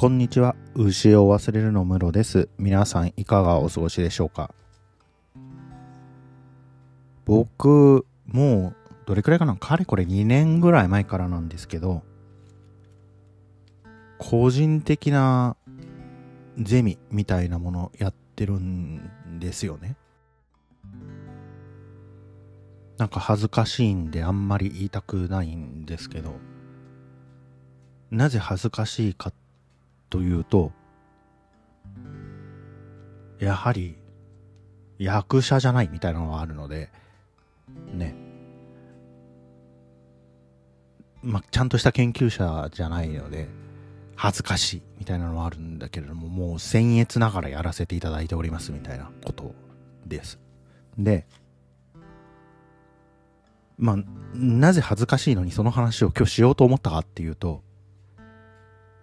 こんにちは。牛を忘れるのムロです。皆さんいかがお過ごしでしょうか？僕、もう、どれくらいかな？かれこれ2年ぐらい前からなんですけど、個人的なゼミみたいなものやってるんですよね。なんか恥ずかしいんであんまり言いたくないんですけど、なぜ恥ずかしいかってというと、やはり役者じゃないみたいなのがあるので、ね。まあ、ちゃんとした研究者じゃないので、恥ずかしいみたいなのはあるんだけれども、もう僭越ながらやらせていただいておりますみたいなことです。で、まあ、なぜ恥ずかしいのにその話を今日しようと思ったかっていうと、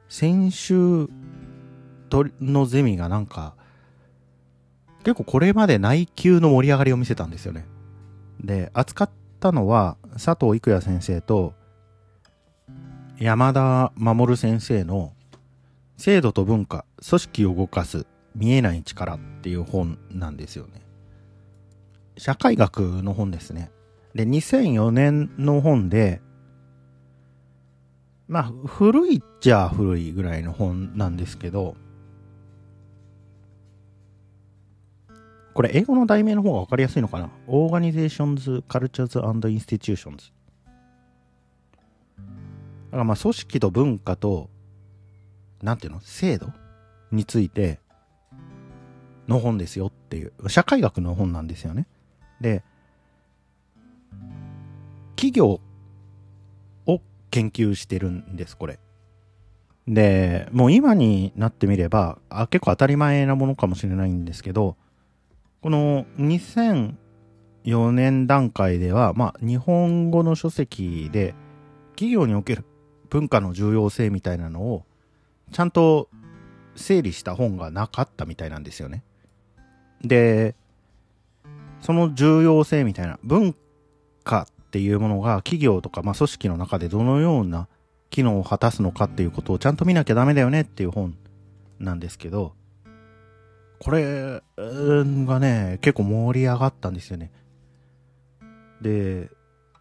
先週のゼミがなんか、結構これまで内級の盛り上がりを見せたんですよね。で、扱ったのは佐藤育也先生と山田守先生の制度と文化、組織を動かす見えない力っていう本なんですよね。社会学の本ですね。で、2004年の本で、まあ、古いっちゃ古いぐらいの本なんですけど、これ英語の題名の方が分かりやすいのかな ?Organizations, Cultures and Institutions。だからまあ組織と文化と、なんていうの？制度についての本ですよっていう、社会学の本なんですよね。で、企業研究してるんです、これ。で、もう今になってみれば、あ結構当たり前なものかもしれないんですけど、この2004年段階では、まあ、日本語の書籍で、企業における文化の重要性みたいなのを、ちゃんと整理した本がなかったみたいなんですよね。で、その重要性みたいな、文化っっていうものが企業とか、まあ、組織の中でどのような機能を果たすのかっていうことをちゃんと見なきゃダメだよねっていう本なんですけど、これがね、結構盛り上がったんですよね。で、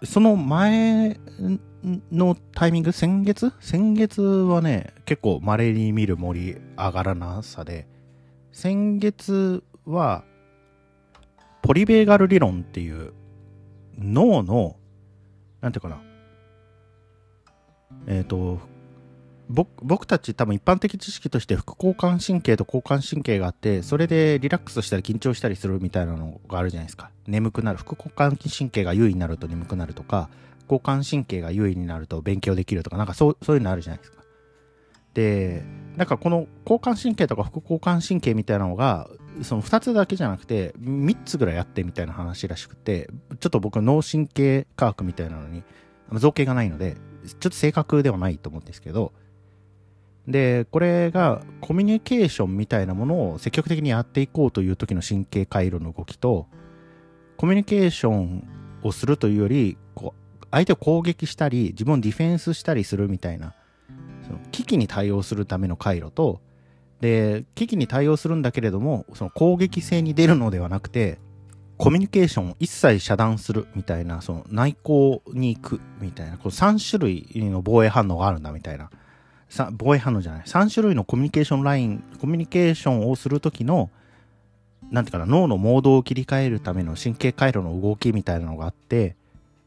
その前のタイミング、先月？先月はね、結構稀に見る盛り上がらなさで、先月は、ポリベーガル理論っていう脳の、なんていうかな、えっ、と、僕僕たち多分一般的知識として副交感神経と交感神経があってそれでリラックスしたり緊張したりするみたいなのがあるじゃないですか。眠くなる。副交感神経が優位になると眠くなるとか交感神経が優位になると勉強できるとかなんかそうそういうのあるじゃないですか。でなんかこの交感神経とか副交感神経みたいなのがその2つだけじゃなくて3つぐらいやってみたいな話らしくてちょっと僕脳神経科学みたいなのに造形がないのでちょっと正確ではないと思うんですけどで、これがコミュニケーションみたいなものを積極的にやっていこうという時の神経回路の動きと、コミュニケーションをするというより、こう相手を攻撃したり、自分をディフェンスしたりするみたいな、その危機に対応するための回路と、で、危機に対応するんだけれども、その攻撃性に出るのではなくて、コミュニケーションを一切遮断するみたいな、その内向に行くみたいな、こう3種類の防衛反応があるんだみたいな。防衛反応じゃない3種類のコミュニケーションラインコミュニケーションをする時のなんていうかな脳のモードを切り替えるための神経回路の動きみたいなのがあって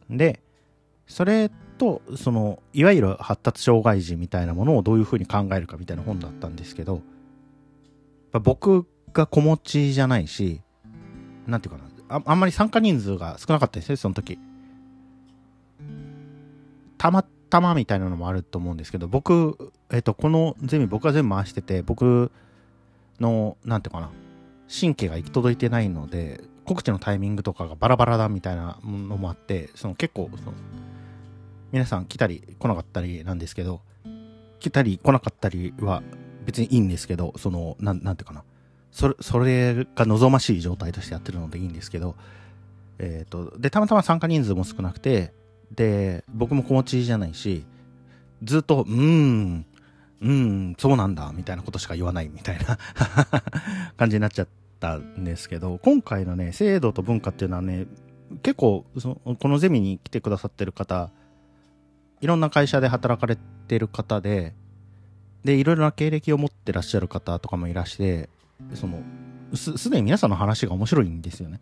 でそれとそのいわゆる発達障害児みたいなものをどういうふうに考えるかみたいな本だったんですけどま僕が子持ちじゃないしなんていうかなああんまり参加人数が少なかったですねその時。たまたまみたいなのもあると思うんですけど、僕、えっ、と、このゼミ僕が全部回してて、僕の、なんていうかな、神経が行き届いてないので、告知のタイミングとかがバラバラだみたいなのもあって、その結構、その皆さん来たり来なかったりなんですけど、来たり来なかったりは別にいいんですけど、その、なん、なんていうかな、それ、それが望ましい状態としてやってるのでいいんですけど、えっ、と、で、たまたま参加人数も少なくて、で、僕も子持ちじゃないし、ずっと、うーん、うん、そうなんだ、みたいなことしか言わないみたいな 感じになっちゃったんですけど、今回のね、制度と文化っていうのはね、結構その、このゼミに来てくださってる方、いろんな会社で働かれてる方で、で、いろいろな経歴を持ってらっしゃる方とかもいらして、その、す、すでに皆さんの話が面白いんですよね。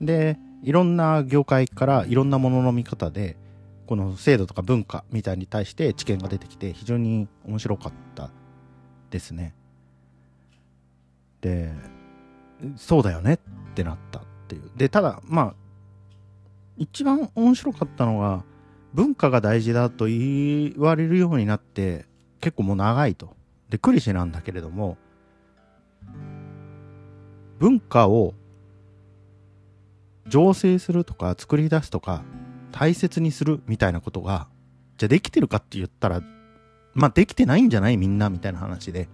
で、いろんな業界からいろんなものの見方で、この制度とか文化みたいに対して知見が出てきて非常に面白かったですね。で、そうだよねってなったっていう。で、ただ、まあ、一番面白かったのが、文化が大事だと言われるようになって結構もう長いと。で、クリシェなんだけれども、文化を醸成するとか作り出すとか大切にするみたいなことが、じゃあできてるかって言ったら、まあできてないんじゃない？みんなみたいな話で、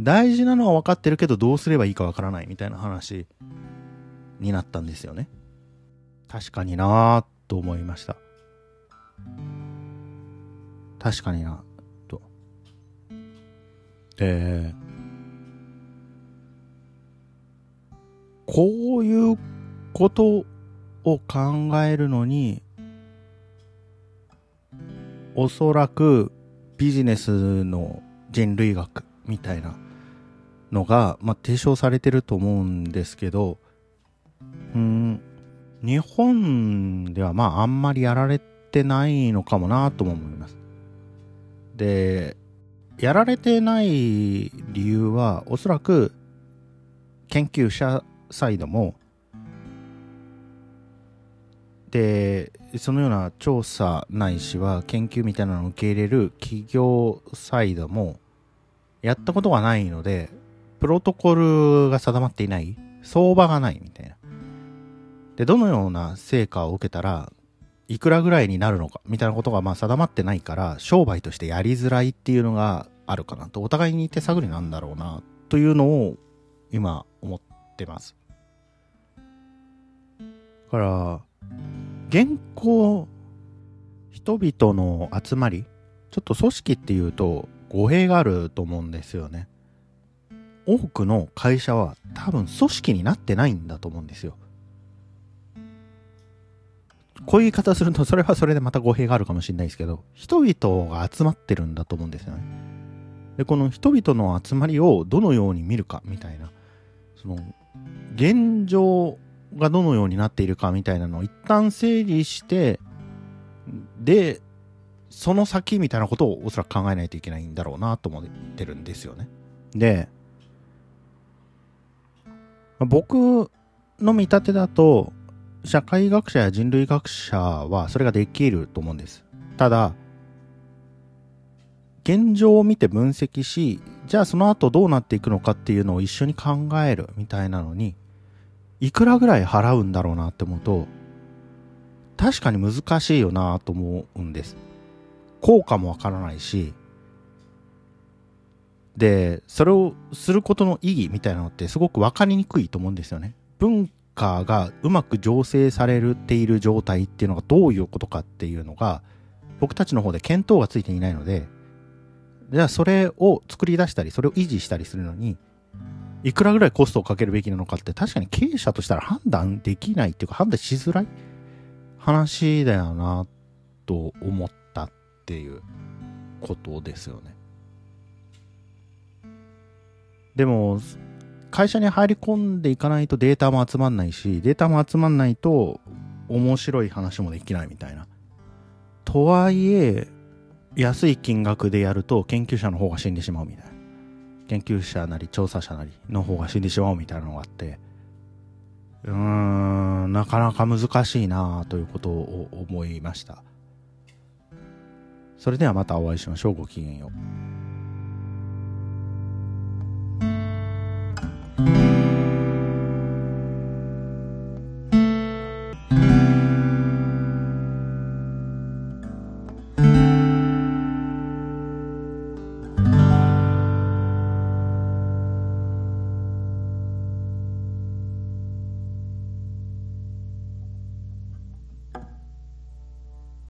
大事なのは分かってるけどどうすればいいか分からないみたいな話になったんですよね。確かになぁと思いました。確かになと。えー、こういうことを考えるのに、おそらくビジネスの人類学みたいなのが、まあ、提唱されてると思うんですけど、うん、日本ではまああんまりやられてないのかもなとも思います。で、やられてない理由はおそらく研究者サイドもでそのような調査ないしは研究みたいなのを受け入れる企業サイドもやったことがないのでプロトコルが定まっていない。相場がないみたいな。でどのような成果を受けたらいくらぐらいになるのかみたいなことがまあ定まってないから商売としてやりづらいっていうのがあるかなとお互いに手探りなんだろうなというのを今思ってます。だから現行人々の集まりちょっと組織っていうと語弊があると思うんですよね。多くの会社は多分組織になってないんだと思うんですよ。こういう言い方すると、それはそれでまた語弊があるかもしれないですけど、人々が集まってるんだと思うんですよね。で、この人々の集まりをどのように見るかみたいな、その、現状がどのようになっているかみたいなのを一旦整理して、で、その先みたいなことをおそらく考えないといけないんだろうなと思ってるんですよね。で、僕の見立てだと、社会学者や人類学者はそれができると思うんです。ただ、現状を見て分析し、じゃあその後どうなっていくのかっていうのを一緒に考えるみたいなのに、いくらぐらい払うんだろうなって思うと、確かに難しいよなと思うんです。効果もわからないし、で、それをすることの意義みたいなのってすごくわかりにくいと思うんですよね。文カーがうまく醸成されている状態っていうのがどういうことかっていうのが僕たちの方で見当がついていないのでじゃあそれを作り出したりそれを維持したりするのにいくらぐらいコストをかけるべきなのかって確かに経営者としたら判断できないっていうか判断しづらい？話だよなと思ったっていうことですよね。でも会社に入り込んでいかないとデータも集まんないし、データも集まんないと面白い話もできないみたいな。とはいえ、安い金額でやると研究者の方が死んでしまうみたいな。研究者なり調査者なりの方が死んでしまうみたいなのがあって、うーん、なかなか難しいなということを思いました。それではまたお会いしましょう。ごきげんよう。